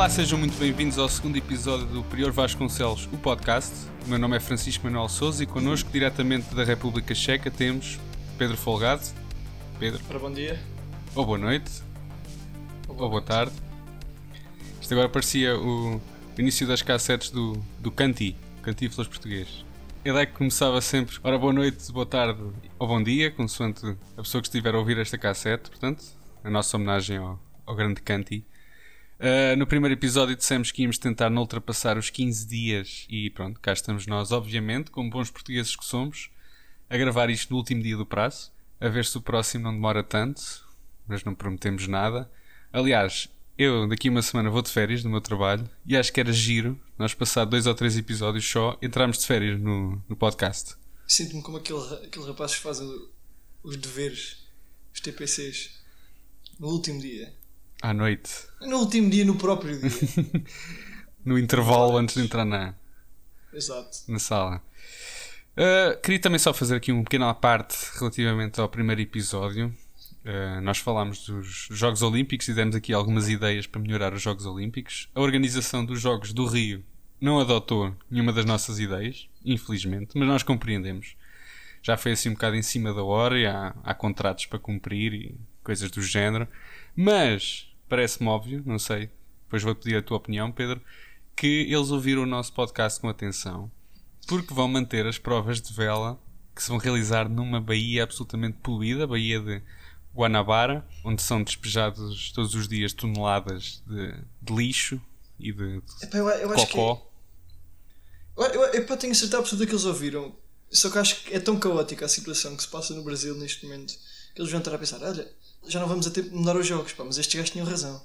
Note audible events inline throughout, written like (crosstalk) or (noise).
Olá, sejam muito bem-vindos ao segundo episódio do Prior Vasconcelos, o podcast. O meu nome é Francisco Manuel Souza e connosco, diretamente da República Checa, temos Pedro Folgado. Pedro. Ora, bom dia. Ou boa noite. Ou boa, Ou boa tarde. Isto agora parecia o início das cassetes do, do Canti, Cantífilas português. Ele é que começava sempre, ora boa noite, boa tarde ou bom dia, consoante a pessoa que estiver a ouvir esta cassete, portanto, a nossa homenagem ao, ao grande Canti. Uh, no primeiro episódio dissemos que íamos tentar não ultrapassar os 15 dias e pronto, cá estamos nós, obviamente, como bons portugueses que somos, a gravar isto no último dia do prazo, a ver se o próximo não demora tanto, mas não prometemos nada. Aliás, eu daqui uma semana vou de férias do meu trabalho e acho que era giro, nós passar dois ou três episódios só, entrarmos de férias no, no podcast. Sinto-me como aquele, aquele rapaz que faz os deveres, os TPCs, no último dia. À noite. No último dia, no próprio dia. (laughs) no intervalo antes de entrar na, Exato. na sala. Uh, queria também só fazer aqui um pequeno à parte relativamente ao primeiro episódio. Uh, nós falámos dos Jogos Olímpicos e demos aqui algumas ideias para melhorar os Jogos Olímpicos. A organização dos Jogos do Rio não adotou nenhuma das nossas ideias, infelizmente, mas nós compreendemos. Já foi assim um bocado em cima da hora e há, há contratos para cumprir e coisas do género. Mas parece-me óbvio, não sei, depois vou pedir a tua opinião, Pedro, que eles ouviram o nosso podcast com atenção porque vão manter as provas de vela que se vão realizar numa baía absolutamente poluída, a baía de Guanabara, onde são despejados todos os dias toneladas de, de lixo e de, de Epá, eu, eu cocó. Eu, eu, eu tenho certeza absoluta que eles ouviram. Só que acho que é tão caótica a situação que se passa no Brasil neste momento que eles vão estar a pensar: olha, já não vamos a tempo de mudar os jogos, pá, mas estes gajos tinham razão.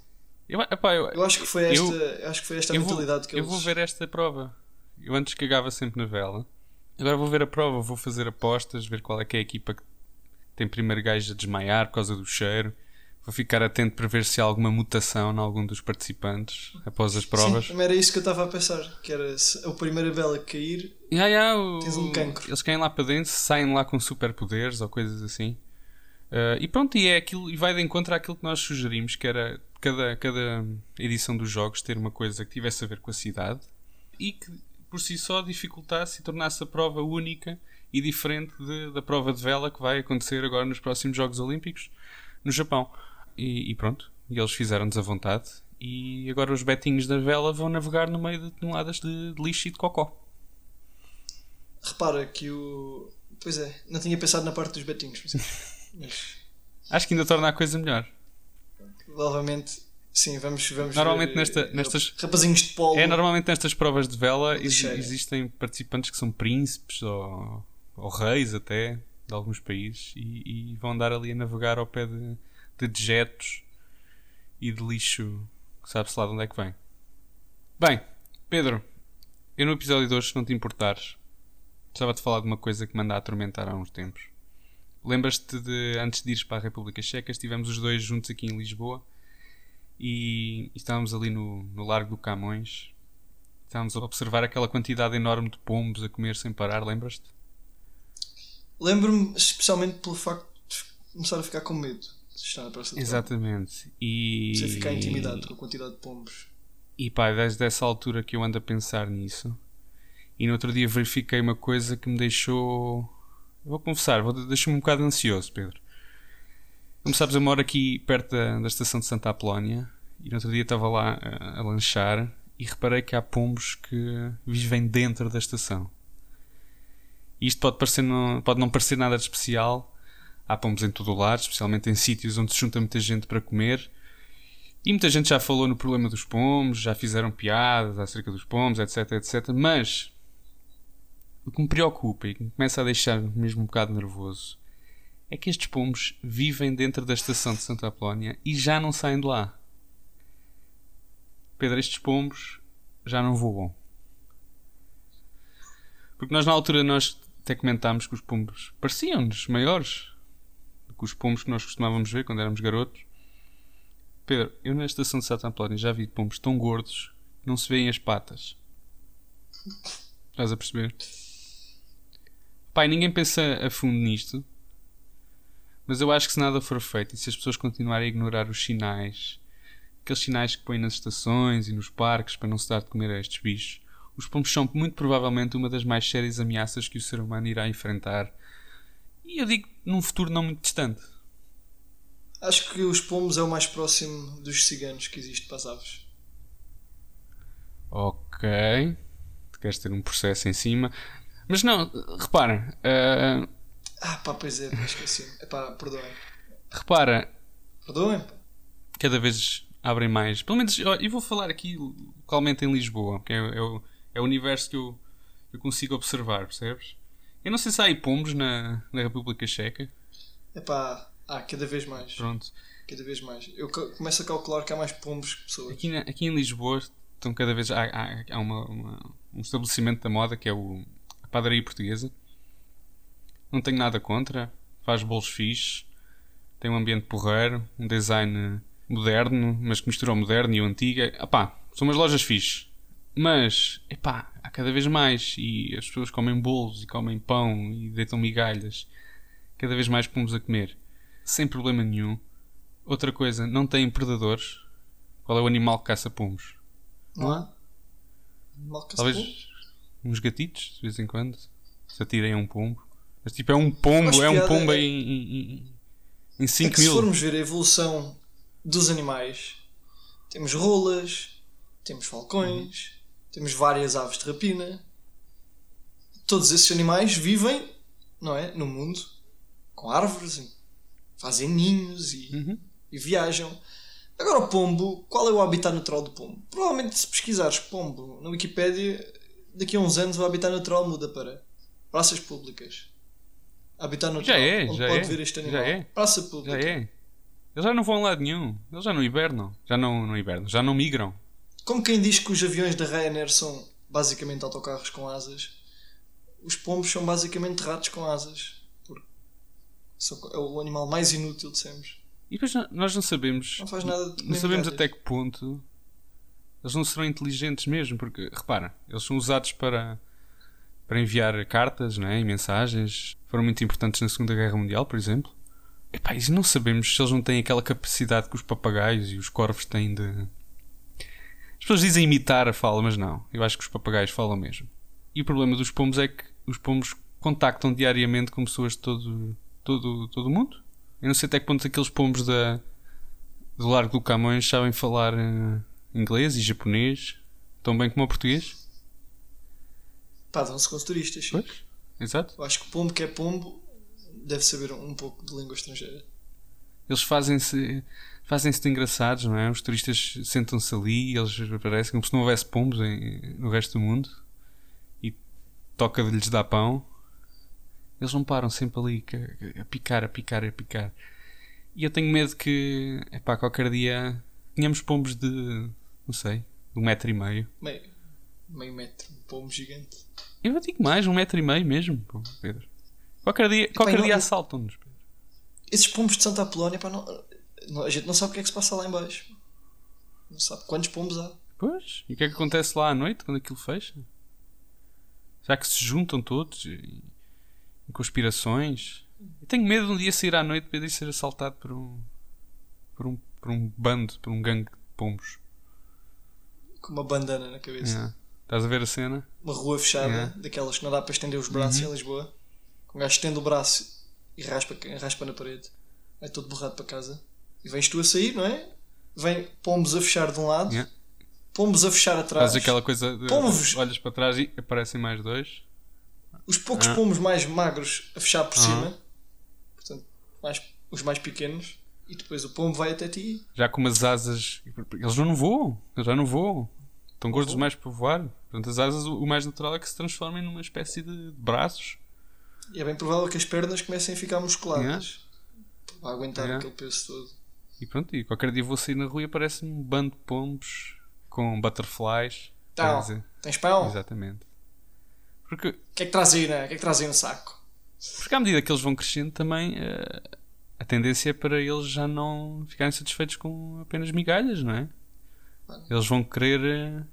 Eu, epá, eu, eu acho que foi esta, acho que foi esta a mentalidade vou, que eles. Eu vou ver esta prova. Eu antes cagava sempre na vela. Agora vou ver a prova, vou fazer apostas, ver qual é que é a equipa que tem primeiro gajo a desmaiar por causa do cheiro. Vou ficar atento para ver se há alguma mutação em algum dos participantes após as provas. Sim, era isso que eu estava a pensar. Que era se a primeira vela cair, yeah, yeah, o, tens um cancro. Eles caem lá para dentro, saem lá com superpoderes ou coisas assim. Uh, e pronto, e é aquilo, e vai de encontro àquilo que nós sugerimos, que era cada, cada edição dos jogos ter uma coisa que tivesse a ver com a cidade e que por si só dificultasse e tornasse a prova única e diferente de, da prova de vela que vai acontecer agora nos próximos Jogos Olímpicos no Japão. E, e pronto, e eles fizeram-nos a vontade. E agora os betinhos da vela vão navegar no meio de toneladas de, de lixo e de cocó. Repara que o. Pois é, não tinha pensado na parte dos betinhos. (laughs) Acho que ainda torna a coisa melhor. Provavelmente Sim, vamos, vamos Normalmente ver, nesta, nestas rapazinhos de polo. É, normalmente nestas provas de vela ex existem participantes que são príncipes ou, ou, reis até de alguns países e, e, vão andar ali a navegar ao pé de, de dejetos e de lixo que sabe-se lá de onde é que vem. Bem, Pedro, eu no episódio de hoje, se não te importares, gostava de falar de uma coisa que me anda a atormentar há uns tempos. Lembras-te de, antes de ires para a República Checa, estivemos os dois juntos aqui em Lisboa e, e estávamos ali no, no Largo do Camões. Estávamos a observar aquela quantidade enorme de pombos a comer sem parar, lembras-te? Lembro-me especialmente pelo facto de começar a ficar com medo de estar na praça Exatamente. E... Você ficar intimidado com a quantidade de pombos. E pá, desde essa altura que eu ando a pensar nisso. E no outro dia verifiquei uma coisa que me deixou. Vou confessar, deixou-me um bocado ansioso, Pedro. Como sabes, eu moro aqui perto da, da estação de Santa Apolónia e no outro dia estava lá a, a lanchar e reparei que há pombos que vivem dentro da estação. E isto pode, parecer não, pode não parecer nada de especial. Há pombos em todo o lado, especialmente em sítios onde se junta muita gente para comer. E muita gente já falou no problema dos pombos, já fizeram piadas acerca dos pombos, etc, etc. Mas o que me preocupa e que me começa a deixar mesmo um bocado nervoso é que estes pombos vivem dentro da estação de Santa Apolónia e já não saem de lá. Pedro, estes pombos já não voam. Porque nós na altura nós até comentámos que os pombos pareciam-nos maiores do que os pombos que nós costumávamos ver quando éramos garotos. Pedro, eu na estação de Santa Apolónia já vi pombos tão gordos que não se veem as patas. Estás a perceber? Pai, ninguém pensa a fundo nisto mas eu acho que se nada for feito e se as pessoas continuarem a ignorar os sinais aqueles sinais que põem nas estações e nos parques para não se dar de comer a estes bichos, os pombos são muito provavelmente uma das mais sérias ameaças que o ser humano irá enfrentar. E eu digo num futuro não muito distante. Acho que os pombos é o mais próximo dos ciganos que existe para as aves. Ok. Tu queres ter um processo em cima. Mas não, repara. Uh, Ah, pá, pois é, esqueci. É pá, perdoem. repara, Perdoem, cada vez abrem mais. Pelo menos, eu vou falar aqui localmente em Lisboa, que é, é o, é o universo que eu, eu consigo observar, percebes? Eu não sei se há aí pombos na, na República Checa. É pá, ah, cada vez mais. Pronto. Cada vez mais. Eu começo a calcular que há mais pombos que pessoas. Aqui, na- aqui em Lisboa estão cada vez. Há, há- há uma- uma- um estabelecimento da moda que é o, padaria portuguesa. Não tenho nada contra. Faz bolos fixes. Tem um ambiente porreiro. Um design moderno, mas que mistura o moderno e o antigo. Epá, são umas lojas fixes. Mas, epá, há cada vez mais. E as pessoas comem bolos e comem pão e deitam migalhas. Cada vez mais pomos a comer. Sem problema nenhum. Outra coisa, não têm predadores. Qual é o animal que caça pomos? Não há? Mal que pôr. Talvez uns gatitos, de vez em quando, se atirem a um pombo. Mas tipo, é um pombo, é um pombo é- em, em, em É 5 que se mil. formos ver a evolução dos animais, temos rolas, temos falcões, temos várias aves de rapina. Todos esses animais vivem, não é? No mundo, com árvores, fazem ninhos e, Uhum. e viajam. Agora o pombo, qual é o habitat natural do pombo? Provavelmente se pesquisares pombo na Wikipédia, daqui a uns anos o habitat natural muda para praças públicas. Habitat natural. é, onde já pode é, ver este já animal. é. Praça Já pública. é. Eles já não vão a lado nenhum. Eles já não hibernam. Já não, não hibernam. Já não migram. Como quem diz que os aviões da Ryanair são basicamente autocarros com asas, os pombos são basicamente ratos com asas. É o animal mais inútil de sempre. E depois nós não sabemos. Não faz nada de Não sabemos até que ponto eles não serão inteligentes mesmo, porque repara, eles são usados para, para enviar cartas né, e mensagens. Foram muito importantes na Segunda Guerra Mundial, por exemplo. Epá, e não sabemos se eles não têm aquela capacidade que os papagaios e os corvos têm de. As pessoas dizem imitar a fala, mas não. Eu acho que os papagaios falam mesmo. E o problema dos pombos é que os pombos contactam diariamente com pessoas de todo, todo, todo o mundo. Eu não sei até que ponto aqueles pombos da, do Largo do Camões sabem falar eh, inglês e japonês tão bem como o português. Pá, dão-se com os turistas. Pois, exato. Eu acho que o pombo que é pombo deve saber um pouco de língua estrangeira. Eles fazem-se fazem-se de engraçados, não é? Os turistas sentam-se ali e eles aparecem como se não houvesse pombos em- no resto do mundo e toca de lhes dar pão. Eles não param sempre ali ca- a picar, a picar, a picar. E eu tenho medo que, epá, qualquer dia tenhamos pombos de, não sei, de um metro e meio. Meio, meio metro, um pombo gigante. Eu digo mais, um metro e meio mesmo, pô, Pedro. Qualquer dia, qualquer dia assaltam-nos, Pedro. Esses pombos de Santa Apolónia, pá, não, não- a gente não sabe o que é que se passa lá em baixo. Não sabe quantos pombos há. Pois, e o que é que acontece lá à noite quando aquilo fecha? Será que se juntam todos em em conspirações? Eu tenho medo de um dia sair à noite Pedro, e ser assaltado por um, por um por um bando, por um gangue de pombos. Com uma bandana na cabeça. Yeah. Estás a ver a cena? Uma rua fechada, Yeah. daquelas que não dá para estender os braços Uhum. em Lisboa. Um gajo estende o braço e raspa, raspa na parede. É todo borrado para casa. E vens tu a sair, não é? Vem pombos a fechar de um lado, Yeah. pombos a fechar atrás. Fazes aquela coisa de Pombos! olhas para trás e aparecem mais dois. Os poucos Ah. pombos mais magros a fechar por Ah. cima. Portanto, mais- os mais pequenos. E depois o pombo vai até ti. Já com umas asas. Eles já não voam. Eles já não voam. Estão gordos voam? demais para voar. Portanto, as asas, o mais natural é que se transformem numa espécie de braços. E é bem provável que as pernas comecem a ficar musculadas. Para aguentar Yeah. aquele peso todo. E pronto, e qualquer dia vou sair na rua e aparece-me um bando de pombos com butterflies. Então, dizer, tens pão? Exatamente. Porque, O que é que traz aí, né? O que é que traz aí no saco? porque à medida que eles vão crescendo também eh, a tendência é para eles já não ficarem satisfeitos com apenas migalhas, não é? Eles vão querer eh,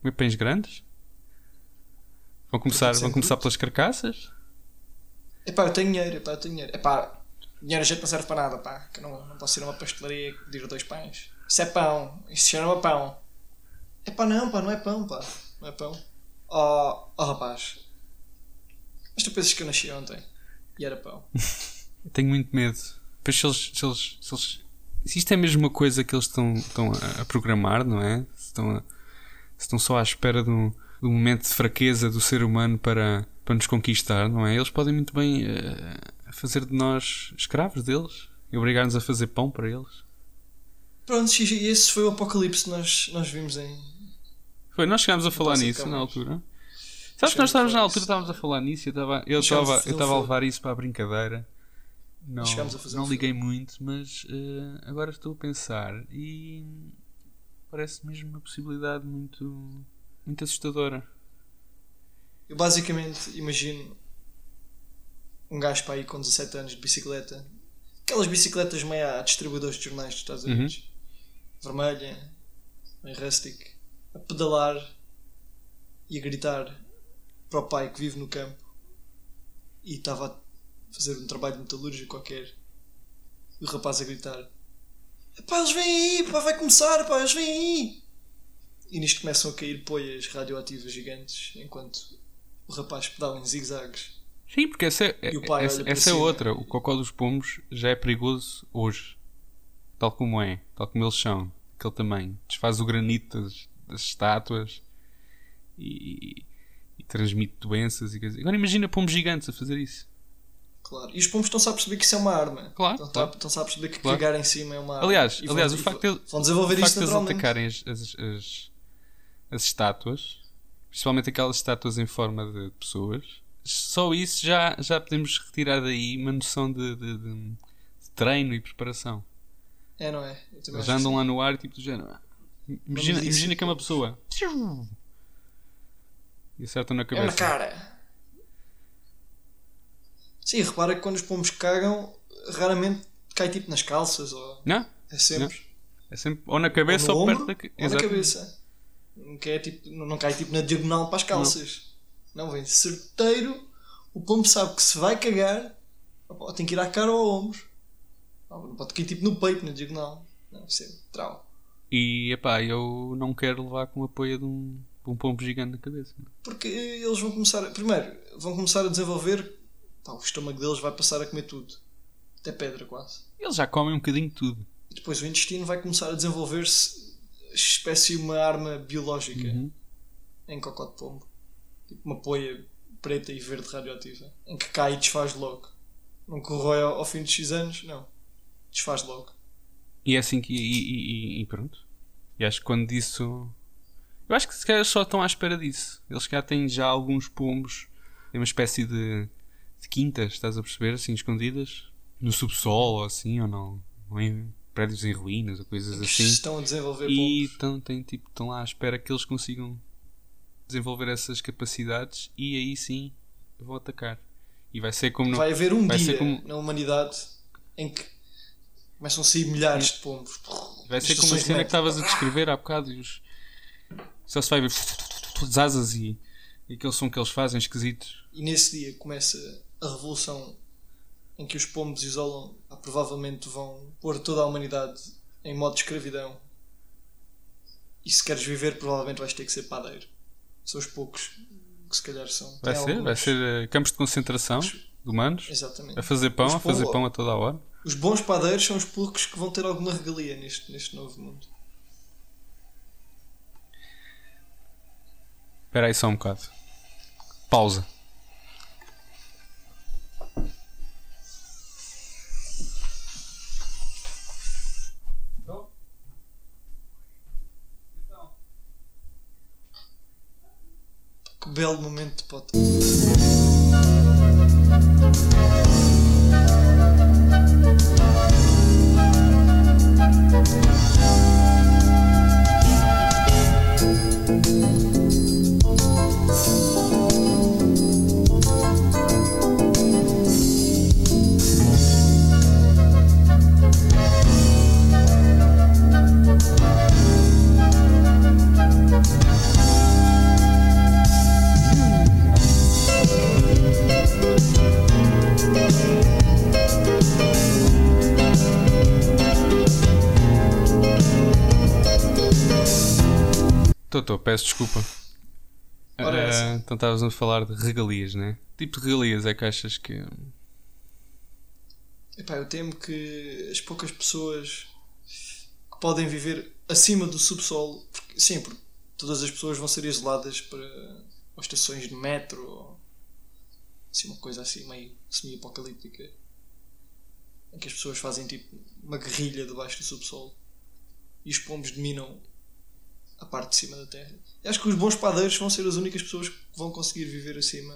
comer pães grandes. Vão começar, vão começar pelas carcaças. Epá, eu tenho dinheiro, epá, eu tenho dinheiro. Epá, dinheiro a gente não serve para nada, pá. Que eu não, não posso ir a uma pastelaria e pedir dois pães. Isso é pão. Isso chama pão. É pá, não, pá, não é pão, pá. Não é pão. Oh, oh rapaz. Mas tu pensas que eu nasci ontem e era pão. (laughs) Eu tenho muito medo. Depois se eles, se eles, se eles- se isto é mesmo uma coisa que eles estão, estão a, programar, não é? Se estão, a- estão só à espera de um, de um momento de fraqueza do ser humano para, para nos conquistar, não é? Eles podem muito bem eh, fazer de nós escravos deles e obrigar-nos a fazer pão para eles. Pronto, e esse foi o apocalipse que nós, nós vimos em. Foi, nós chegámos a falar nisso na altura. Sabes que nós estávamos na altura, estávamos a falar nisso e eu estava eu estava eu estava a levar isso para a brincadeira. Não, não um liguei muito, mas eh, agora estou a pensar e parece mesmo uma possibilidade muito, muito assustadora. Eu basicamente imagino um gajo para aí com 17 anos de bicicleta. Aquelas bicicletas meio a distribuidores de jornais dos Estados Unidos. Vermelha, meio rustic. A pedalar e a gritar para o pai que vive no campo e estava a fazer um trabalho metalúrgico qualquer. E o rapaz a gritar: Pá, eles vêm aí, pá, vai começar, pá, eles vêm aí. E nisto começam a cair poias radioativas gigantes enquanto o rapaz pedala em zigzags. Sim, porque essa é, E essa, essa é outra. O cocó dos pombos já é perigoso hoje. Tal como é, tal como eles são. Aquele tamanho. Desfaz o granito das, das estátuas e, e transmite doenças e. Agora imagina pombos gigantes a fazer isso. Claro. E os pombos estão-se a perceber que isso é uma arma. Claro, Estão-se claro. a- perceber que Claro. cagar em cima é uma arma. Aliás, vão- aliás o facto de vão- desenvolver isto de atacarem as, as, as, as estátuas, principalmente aquelas estátuas em forma de pessoas, só isso já, já podemos retirar daí uma noção de, de- de- treino e preparação. É, não é? Eles acho andam lá no ar tipo do género. ah, Imagina, imagina que é uma pessoa. E acertam na sim. É na cabeça. cara. Sim, repara que quando os pombos cagam, raramente cai tipo nas calças ou. Não? É sempre. É sempre ou na cabeça ou ou, perto da ou na cabeça. Nunca é tipo, não não cai tipo na diagonal para as calças. Não, vem certeiro. O pombo sabe que se vai cagar, tem que ir à cara ou ao ombro. Não, não pode cair tipo no peito, na diagonal. Não, isso é trau. E epá, eu não quero levar com o apoio de um, de um pombo gigante na cabeça. Porque eles vão começar. a- Primeiro, vão começar a desenvolver. Pá, o estômago deles vai passar a comer tudo. Até pedra, quase. Eles já comem um bocadinho de tudo. E depois o intestino vai começar a desenvolver-se espécie de uma arma biológica Uhum. em cocó de pombo. Tipo uma poia preta e verde radioativa. Em que cai e desfaz logo. Não corrói ao, ao fim de X anos, não. Desfaz logo. E é assim que. E, e- e- pronto. E acho que quando disso. Eu acho que se calhar só estão à espera disso. Eles já têm já alguns pombos. Tem uma espécie de, de quintas, estás a perceber? Assim, escondidas. No subsolo ou assim, ou não. Ou em prédios em ruínas ou coisas que assim. estão a desenvolver E estão, têm, tipo, estão lá à espera que eles consigam desenvolver essas capacidades e aí sim vão atacar. E vai ser como no, Vai haver um vai dia como- na humanidade em que começam a sair milhares de pombos. Vai ser como a cena que estavas a descrever há bocado. E os... Só se vai ver as (laughs) asas e, e aquele som que eles fazem esquisitos. E nesse dia começa a revolução em que os pombos isolam, ah, provavelmente vão pôr toda a humanidade em modo de escravidão. E se queres viver, provavelmente vais ter que ser padeiro. São os poucos que se calhar são. Vai Tem ser, vai alguns- ser eh, campos de concentração de humanos Exatamente. a fazer pão, Os a fazer pão a toda a hora. Os bons padeiros são os poucos que vão ter alguma regalia neste, neste novo mundo. Espera aí só um bocado. Pausa. Belo momento de podcast. Tô, tô, peço desculpa. Ora, essa. então estavas a falar de regalias, né? Tipo de regalias é que achas que. Epá, eu temo que as poucas pessoas que podem viver acima do subsolo, porque, sim, porque todas as pessoas vão ser isoladas para ou estações de metro ou assim, uma coisa assim meio semi-apocalíptica em que as pessoas fazem tipo uma guerrilha debaixo do subsolo e os pombos dominam a parte de cima da terra. Eu acho que os bons padeiros vão ser as únicas pessoas que vão conseguir viver acima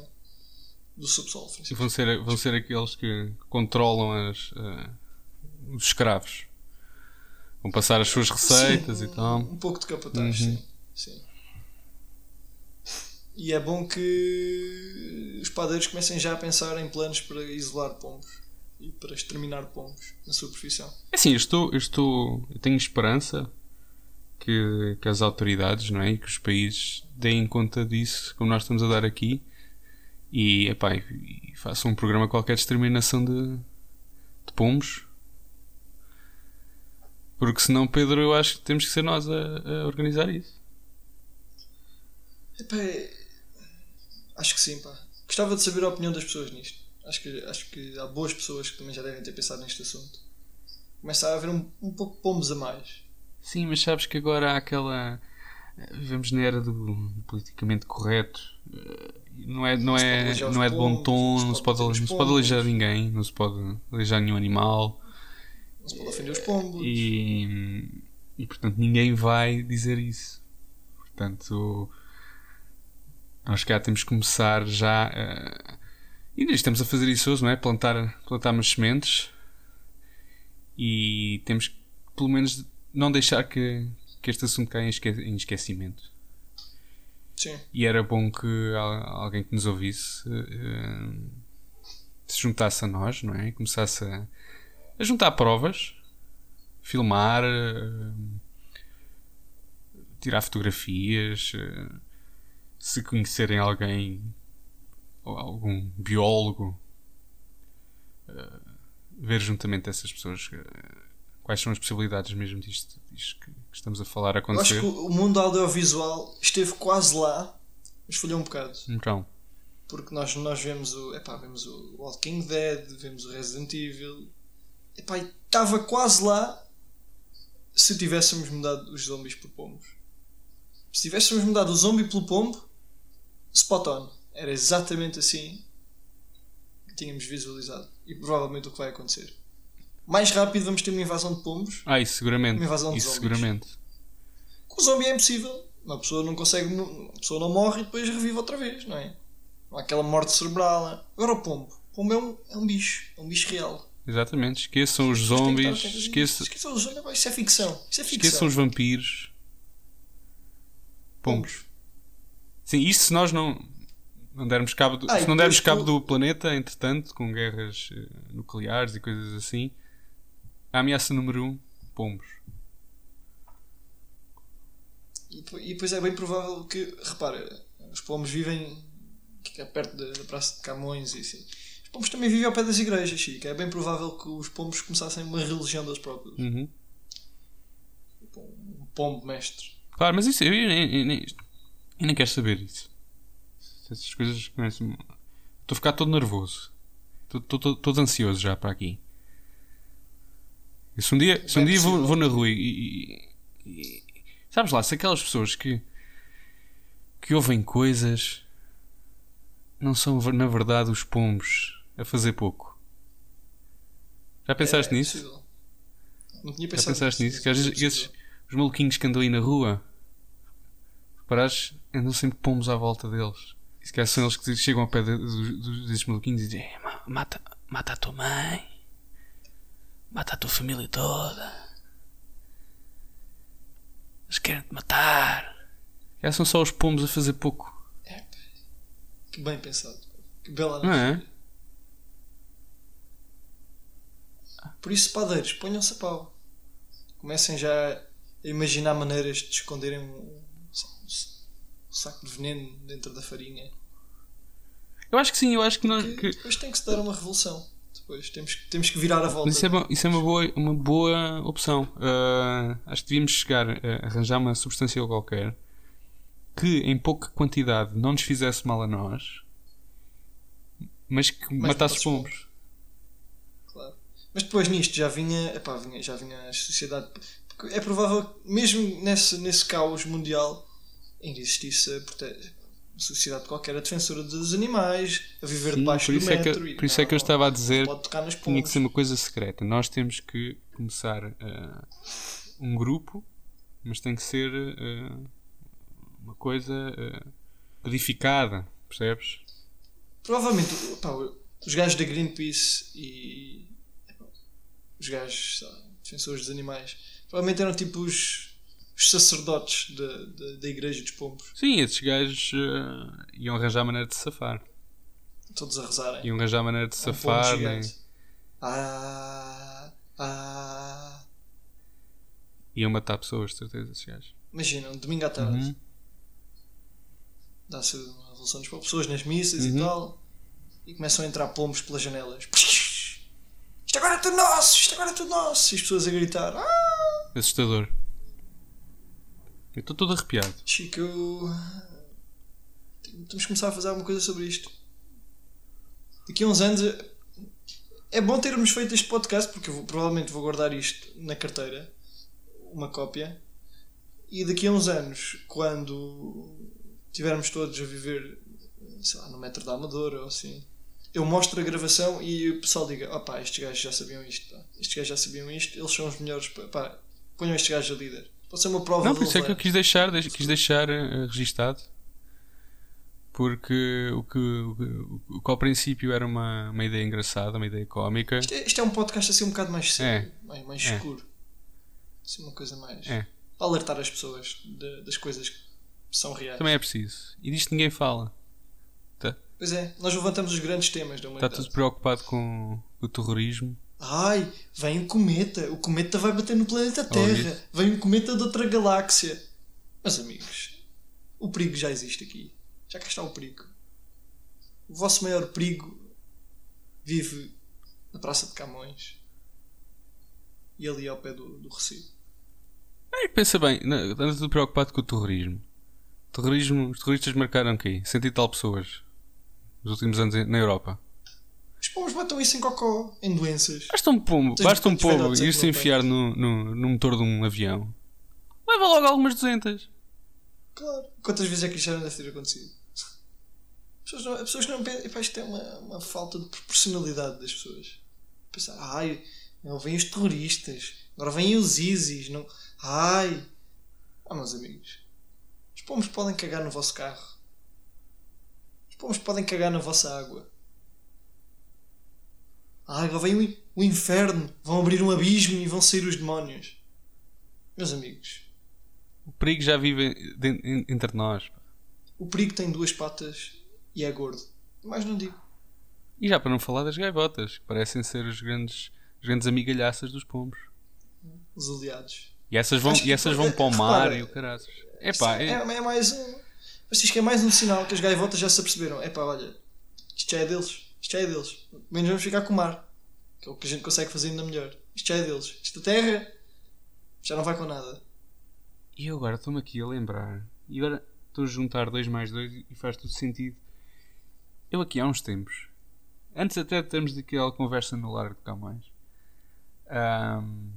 do subsolo. Francisco. vão ser, vão ser aqueles que controlam as, ah, os escravos. Vão passar as suas receitas Sim, e tal. Um pouco de capataz, Uhum. sim. sim. E é bom que os padeiros comecem já a pensar em planos para isolar pombos e para exterminar pombos na sua profissão. É assim, eu estou, eu estou. Eu tenho esperança que, que as autoridades, não é? E que os países deem conta disso, como nós estamos a dar aqui, e, epá, e, façam um programa qualquer de exterminação de, de pombos. Porque senão, Pedro, eu acho que temos que ser nós a, a organizar isso. Epá, é- acho que sim, pá. Gostava de saber a opinião das pessoas nisto. Acho que, acho que há boas pessoas que também já devem ter pensado neste assunto. Começa a haver um, um pouco de pombos a mais. Sim, mas sabes que agora há aquela. Vivemos na era do, politicamente correto. Eh, Não é, não é, não é de bom tom, não se pode não se pode aleijar ninguém, não se pode aleijar nenhum animal. Não se pode ofender os pombos. E, e portanto ninguém vai dizer isso. Portanto, nós cá temos que começar já. a- e ainda estamos a fazer isso hoje, não é? Plantar, plantar umas sementes e temos que, pelo menos, não deixar que, que este assunto caia em esque- em esquecimento. Sim. E era bom que al- alguém que nos ouvisse eh, se juntasse a nós, não é? E começasse a, a juntar provas, filmar, eh, tirar fotografias, eh, se conhecerem alguém, ou algum biólogo, ver juntamente essas pessoas quais são as possibilidades mesmo disto, disto que, estamos a falar Eu acho acontecer. que o mundo audiovisual esteve quase lá, mas falhou um bocado. Então, Porque nós, nós vemos o. Epá, vemos o Walking Dead, vemos o Resident Evil. Epá, e estava quase lá se tivéssemos mudado os zombies por pombos. Se tivéssemos mudado o zombie pelo pombo, spot on. Era exatamente assim que tínhamos visualizado. E provavelmente o que vai acontecer. Mais rápido vamos ter uma invasão de pombos. Ah, isso seguramente. Uma invasão de Isso zombies. seguramente. Com o zombie é impossível. Uma pessoa não consegue. Uma pessoa não morre e depois revive outra vez, não é? Não há aquela morte cerebral. Agora o pombo. O pombo é um, é um bicho. É um bicho real. Exatamente. Esqueçam os zombies. a Esqueçam, os zombies. Isso é ficção. Isso é ficção. esqueçam os vampiros. Pombos. Sim, isso se nós não, não dermos cabo do, Ah, se não dermos cabo tu- do planeta, entretanto, com guerras eh, nucleares e coisas assim, a ameaça número um, pombos. E e depois é bem provável que. Repara, os pombos vivem é perto da, da Praça de Camões e assim. Os pombos também vivem ao pé das igrejas, Chico. É bem provável que os pombos começassem uma religião deles próprios. Uhum. Tipo, Um pombo mestre. Claro, mas isso eu, eu nem, eu nem, eu nem quero saber isso. Essas coisas começam. Estou a ficar todo nervoso. Estou- todo ansioso já para aqui. Se um dia, se um É dia vou, vou na rua e, e- e- Sabes lá, se aquelas pessoas que. que ouvem coisas. não são na verdade os pombos a fazer pouco. Já pensaste É nisso? possível. Não tinha Já pensado pensaste nisso? Que às é vezes esses, os maluquinhos que andam aí na rua, reparares, andam sempre pombos à volta deles. E se calhar são eles que chegam ao pé de- dos, dos- desses maluquinhos e dizem: "Eh, ma- mata, mata a tua mãe, mata a tua família toda. Eles querem te matar. Já são só os pombos a fazer pouco, Que bem pensado. Que bela não é? analogia. Por isso, padeiros, ponham-se a pau. Comecem já a imaginar maneiras de esconderem um, saco de veneno dentro da farinha. Eu acho que sim, eu acho que, não, Que que- depois tem que se dar uma revolução. Temos, que- temos que virar a volta. Mas isso é, bom- isso é uma, boa, uma boa opção. Ah, acho que devíamos chegar a arranjar uma substância qualquer que em pouca quantidade não nos fizesse mal a nós, mas que Mas matasse pombos. Claro. Mas depois nisto já vinha, epá, vinha, já vinha a sociedade. porque É provável que mesmo nesse, nesse caos mundial ainda existisse sociedade qualquer a defensora dos animais, a viver Sim, debaixo por do isso é que, metro. e por isso é que eu estava a dizer nas tinha que ser uma coisa secreta. Nós temos que começar eh, um grupo, mas tem que ser eh, uma coisa eh, codificada, percebes? Provavelmente pá, os gajos da Greenpeace e os gajos defensores dos animais provavelmente eram tipo os, os sacerdotes da, da, da igreja dos pombos, Sim, esses gajos eh, iam arranjar maneira de safar. todos a rezarem. Iam arranjar maneira de Um safar. nem- gigante. Ah, ah. Iam matar pessoas, de certeza, esses gajos. Imagina, um domingo à tarde. Uhum. Dá-se uma revolução dos pombos, pessoas nas missas e Uhum. tal, e começam a entrar pombos pelas janelas. Isto agora é tudo nosso! Isto agora é tudo nosso! E as pessoas a gritar. Ah! Assustador. Eu estou todo arrepiado. Chico, eu... temos que começar a fazer alguma coisa sobre isto. Daqui a uns anos é bom termos feito este podcast porque eu vou- provavelmente vou guardar isto na carteira, uma cópia, e daqui a uns anos, quando tivermos todos a viver sei lá, no metro da Amadora ou assim, eu mostro a gravação e o pessoal diga: opá, estes gajos já sabiam isto, pá. estes gajos já sabiam isto, eles são os melhores, pá, ponham estes gajos a líder. Pode ser uma prova Não, por isso é que eu quis deixar, deix- quis deixar eh, registado. Porque o que, o que- o que ao princípio era uma, uma ideia engraçada, uma ideia cómica, Isto é, isto é um podcast assim um bocado mais sério, É. mais, mais É. escuro. Assim, uma coisa mais. É. Para alertar as pessoas de- das coisas que são reais. também é preciso. E disto ninguém fala. Pois é, nós levantamos os grandes temas da Está humanidade. tudo preocupado com o terrorismo. Ai, vem um cometa, o cometa vai bater no planeta Terra, vem um cometa de outra galáxia. Meus amigos, o perigo já existe aqui. Já cá está o perigo. O vosso maior perigo vive na Praça de Camões e ali ao pé do, do Recife. Ei, pensa bem, anda tudo preocupado com o terrorismo. terrorismo. Os terroristas marcaram quê? Cento e tal pessoas nos últimos anos na Europa. Os pombos matam isso em cocó, em doenças. Basta um pombo, Tens basta um pombo ir-se não enfiar no, no, no motor de um avião. Leva logo algumas 200. Claro. Quantas vezes é que isto já deve ter acontecido? As pessoas não, as pessoas não pensam. Epá, isto é uma, uma falta de proporcionalidade das pessoas. Pensar, ai, não vêm os terroristas, agora vêm os ISIS, não. Ai. Ah, meus amigos. Os pombos podem cagar no vosso carro. Os pombos podem cagar na vossa água. Ah, agora vem o, in- o inferno. Vão abrir um abismo e vão sair os demónios. Meus amigos, O perigo já vive entre nós. O perigo tem duas patas e é gordo. Mais não digo. E já para não falar das gaivotas, que parecem ser os grandes, as grandes amigalhaças dos pombos. Os aliados. E essas vão, e essas vão para o mar repara, e o caraças. Epá, é, é, é mais um. Mas isto é mais um sinal que as gaivotas já se aperceberam. É pá, olha, isto já é deles. Isto já é deles. Menos vamos ficar com o mar. Que é o que a gente consegue fazer ainda melhor. Isto já é deles. Isto da terra já não vai com nada. E eu agora estou-me aqui a lembrar. E agora estou a juntar 2 mais 2 e faz tudo sentido. Eu aqui há uns tempos, antes até de termos daquela conversa no Largo de Camões, ahm,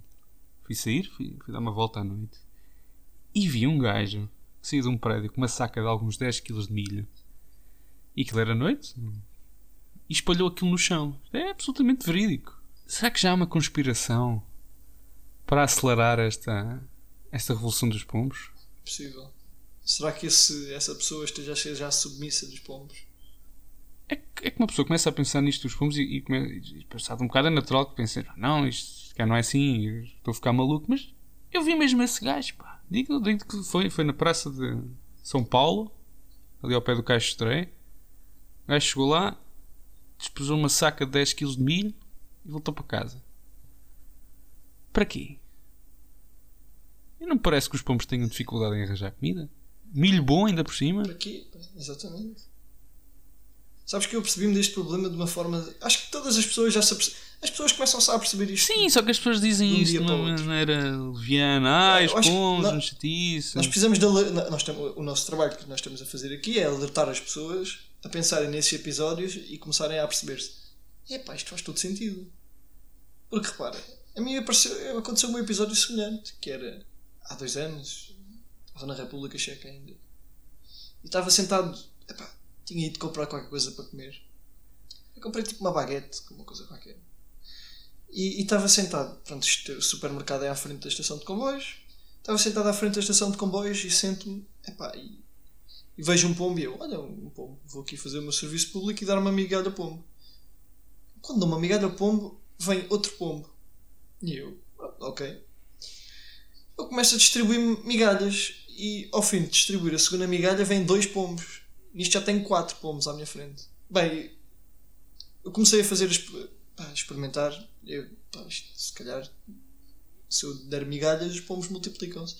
fui sair, fui, fui dar uma volta à noite e vi um gajo que saiu de um prédio com uma saca de alguns 10 kg de milho e aquilo era noite e espalhou aquilo no chão. Isto É absolutamente verídico. Será que já há uma conspiração para acelerar esta, esta revolução dos pombos? Possível. Será que esse, essa pessoa esteja a ser já submissa dos pombos? É que, é que uma pessoa começa a pensar nisto dos pombos e, e, come- e passado um bocado é natural que pense, não, isto cá não é assim, estou a ficar maluco, mas eu vi mesmo esse gajo, pá. Digo, digo que foi, foi na praça de São Paulo, ali ao pé do Caixo Estreia. O gajo chegou lá, despesou uma saca de 10 kg de milho e voltou para casa. Para quê? E não parece que os pombos tenham dificuldade em arranjar comida? Milho bom ainda por cima? Para quê? Exatamente. Sabes que eu percebi-me deste problema de uma forma. Acho que todas as pessoas já se aperce... As pessoas começam a perceber isto. Sim, só que as pessoas dizem De um isso de uma maneira leviana. Ai, Eu os acho que pomos, nó- não chatice. Nós precisamos de. Nós temos, o nosso trabalho que nós estamos a fazer aqui é alertar as pessoas a pensarem nesses episódios e começarem a perceber-se: epá, isto faz todo sentido. Porque repara, a mim apareceu, aconteceu um episódio semelhante, que era há dois anos, estava na República Checa ainda, e estava sentado, epá, tinha ido comprar qualquer coisa para comer. Eu comprei tipo uma baguete, uma coisa qualquer. E estava sentado, pronto, o supermercado é à frente da estação de comboios. Estava sentado à frente da estação de comboios e sento-me, epá, e, e vejo um pombo e eu, olha, um pombo, vou aqui fazer o meu serviço público e dar uma migalha pombo. Quando dou uma migalha pombo, vem outro pombo. E eu, "Ah, ok. Eu começo a distribuir migalhas e ao fim de distribuir a segunda migalha vem dois pombos. Nisto já tenho quatro pombos à minha frente. Bem, eu comecei a fazer pá, experimentar. Eu, pá, isto, se calhar se eu der migalhas, os pombos multiplicam-se.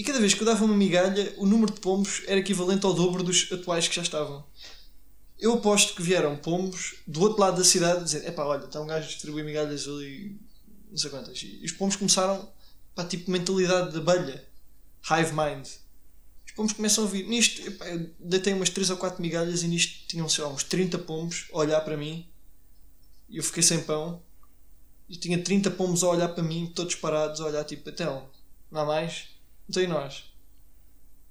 E cada vez que eu dava uma migalha, o número de pombos era equivalente ao dobro dos atuais que já estavam. Eu aposto que vieram pombos do outro lado da cidade dizer: epá, olha, está um gajo a distribuir migalhas ali, não sei quantas. E os pombos começaram, pá, tipo mentalidade de abelha, hive mind. Os pombos começam a vir. Nisto, epá, eu deitei umas 3 ou 4 migalhas e nisto tinham, sei lá, uns 30 pombos a olhar para mim. E eu fiquei sem pão. E tinha 30 pombos a olhar para mim, todos parados, a olhar tipo, então, não há mais? Então e nós?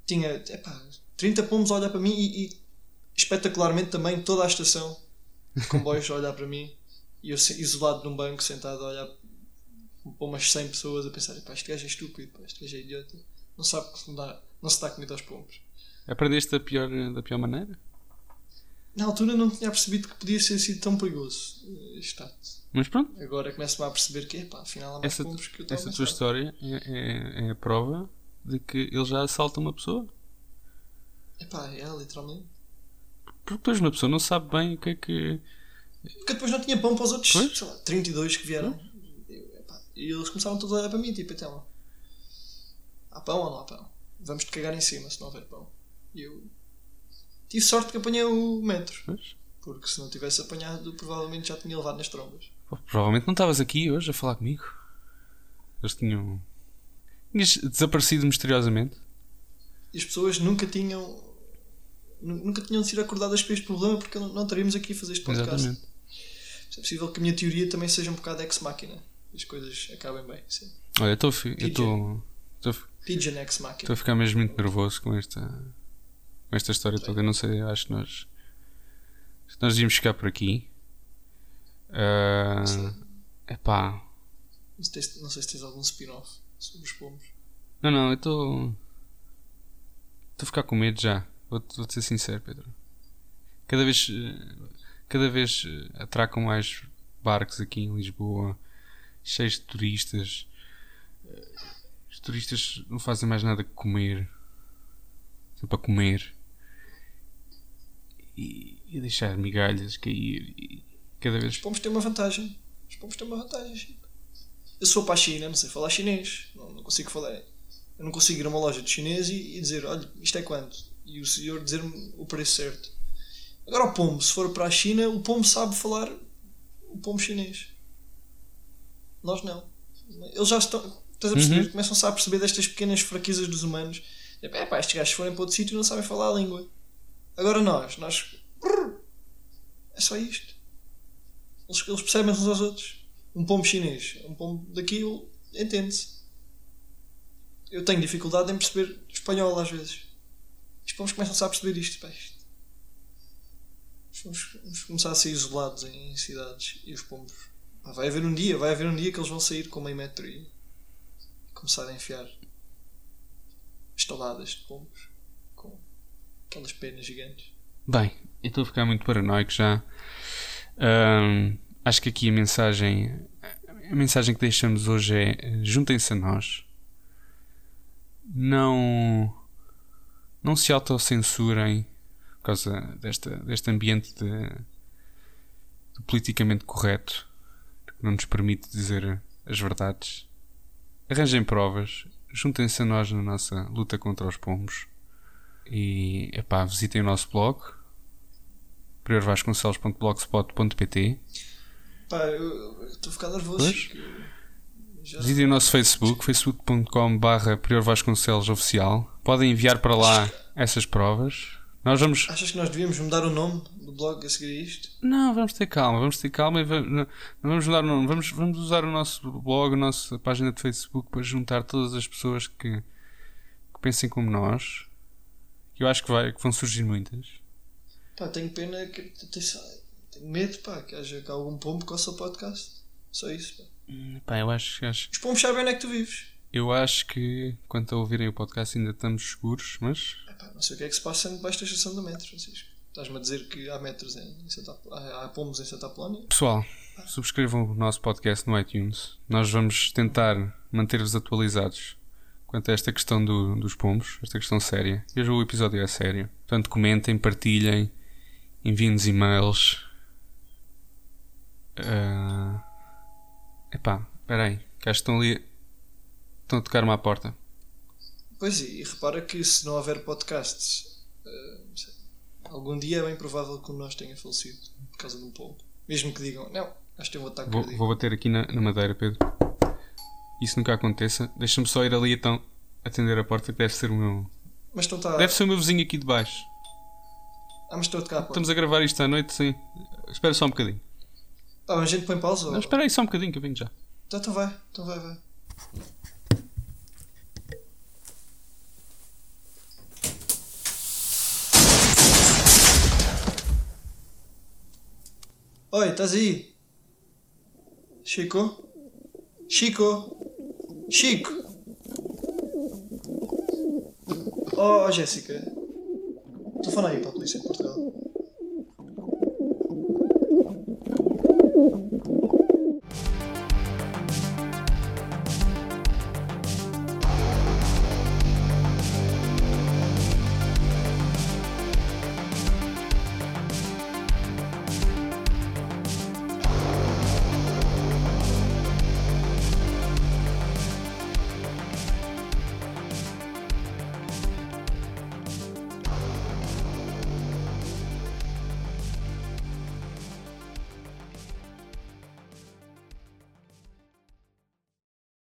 Tinha, epá, 30 pombos a olhar para mim e, e espetacularmente também toda a estação de comboios a olhar para mim. E eu isolado num banco, sentado a olhar para umas 100 pessoas a pensar, epá, este gajo é estúpido, pá, este gajo é idiota. Não sabe que se dá, não se dá comida aos pombos. Aprendeste da pior, da pior maneira? Na altura não tinha percebido que podia ser sido tão perigoso. eh, ato. Mas pronto, Agora começo-me a perceber que, epá, afinal há mais essa, pombos que eu essa tua história é, é- é a prova de que ele já assalta uma pessoa. Epá, é, literalmente. Porque depois uma pessoa não sabe bem o que é que. Porque depois não tinha pão para os outros, Pois. sei lá, 32 que vieram. Eu, epá, e eles começaram todos a olhar para mim, tipo, então, há pão ou não há pão? Vamos te cagar em cima se não houver pão. E eu tive sorte que apanhei o metro, Pois, porque se não tivesse apanhado, provavelmente já tinha levado nas trombas. provavelmente não estavas aqui hoje a falar comigo. Eles tinham. Tinhas desaparecido misteriosamente. E as pessoas nunca tinham. nu- Nunca tinham sido acordadas para este problema porque não não estaríamos aqui a fazer este podcast. Exatamente. É possível que a minha teoria também seja um bocado ex-máquina. As coisas acabem bem. Sim. Olha, estou estou. Pigeon ex-máquina. Estou a ficar mesmo muito nervoso com esta, com esta história toda. Eu não sei, acho que nós, nós devíamos ficar por aqui. Ah, epá, não sei se tens algum spin-off sobre os pombos. não, não, eu estou. Estou a ficar com medo já. Vou-te vou ser sincero, Pedro. Cada vez, cada vez eh, atracam mais barcos aqui em Lisboa, cheios de turistas. Eh, Os turistas não fazem mais nada que comer. Sempre a comer. E, e deixar migalhas cair. E cada Os vez. pombos têm uma vantagem. Os pombos têm uma vantagem. Eu sou para a China, não sei falar chinês. Consigo falar. Eu não consigo ir a uma loja de chinês e, e dizer, olha, isto é quanto? E o senhor dizer-me o preço certo. Agora o pombo, se for para a China, o pombo sabe falar o pombo chinês. Nós não. Eles já estão. Estás a perceber? Uhum. Começam-se a perceber destas pequenas fraquezas dos humanos. É pá, estes gajos forem para outro sítio não sabem falar a língua. Agora nós, nós. É só isto. Eles, eles percebem uns aos outros. Um pombo chinês, um pombo daquilo, entende-se. Eu tenho dificuldade em perceber espanhol às vezes. Os pombos começam-se a perceber isto. Pá, isto. Vamos, vamos começar a ser isolados em cidades e os pombos. pá, vai haver um dia, vai haver um dia que eles vão sair com meio metro e começar a enfiar estaladas de pombos com aquelas penas gigantes. Bem, eu estou a ficar muito paranoico já. Ahm, acho que aqui a mensagem a mensagem que deixamos hoje é eh, juntem-se a nós. Não não se autocensurem por causa desta, deste ambiente de, de politicamente correto que não nos permite dizer as verdades. Arranjem provas, juntem-se a nós na nossa luta contra os pombos e epá, visitem o nosso blog priorvasconcelos.blogspot.pt Pá, eu estou a ficar nervoso. Pois? que. Visitem o nosso Facebook, facebook.com.br Prior Vasconcelos Oficial. Podem enviar para lá essas provas. Nós vamos. Achas que nós devíamos mudar o nome do blog a seguir a isto? Não, vamos ter calma, vamos ter calma e va- não, não vamos mudar o nome. Vamos, vamos usar o nosso blog, a nossa página de Facebook para juntar todas as pessoas que, que pensem como nós. Eu acho que, vai, que vão surgir muitas. Pá, tenho pena que. Tenho, medo, pá, que haja algum pombo com o seu podcast. Só isso, pá. Pá, eu acho, acho, Os pombos sabem onde é que tu vives. eu acho que quanto a ouvirem o podcast ainda estamos seguros, mas Epá, não sei o que é que se passa debaixo da estação do metro, Francisco. Estás-me a dizer que há metros em Santa há, há pombos em Santa Apolónia? Pessoal, subscrevam o nosso podcast no iTunes. Nós vamos tentar manter-vos atualizados quanto a esta questão do- dos pombos, esta questão séria. Hoje o episódio é sério. Portanto, comentem, partilhem, enviem-nos e-mails. Ah, Epá, espera aí, que estão ali. Estão a tocar-me à porta. Pois e, e repara que se não houver podcasts, sei, algum dia é bem provável que um nós tenha falecido por causa de um pombo. Mesmo que digam, não, acho que tem um ataque Vou, vou bater aqui na, na madeira, Pedro. Isso nunca aconteça. Deixa-me só ir ali então atender a porta, que deve ser o meu. Mas estão tá... Deve ser o meu vizinho aqui de baixo. Ah, mas estou a tocar a porta. Estamos a gravar isto à noite, sim. Espera só um bocadinho. Pá, mas a gente põe pausa? Não, ou- espera aí só um bocadinho que eu venho já. Tá, então vai, então vai, vai. Oi, estás aí? Chico? Chico? Chico? Oh, Jéssica. Telefona aí para a polícia de Portugal.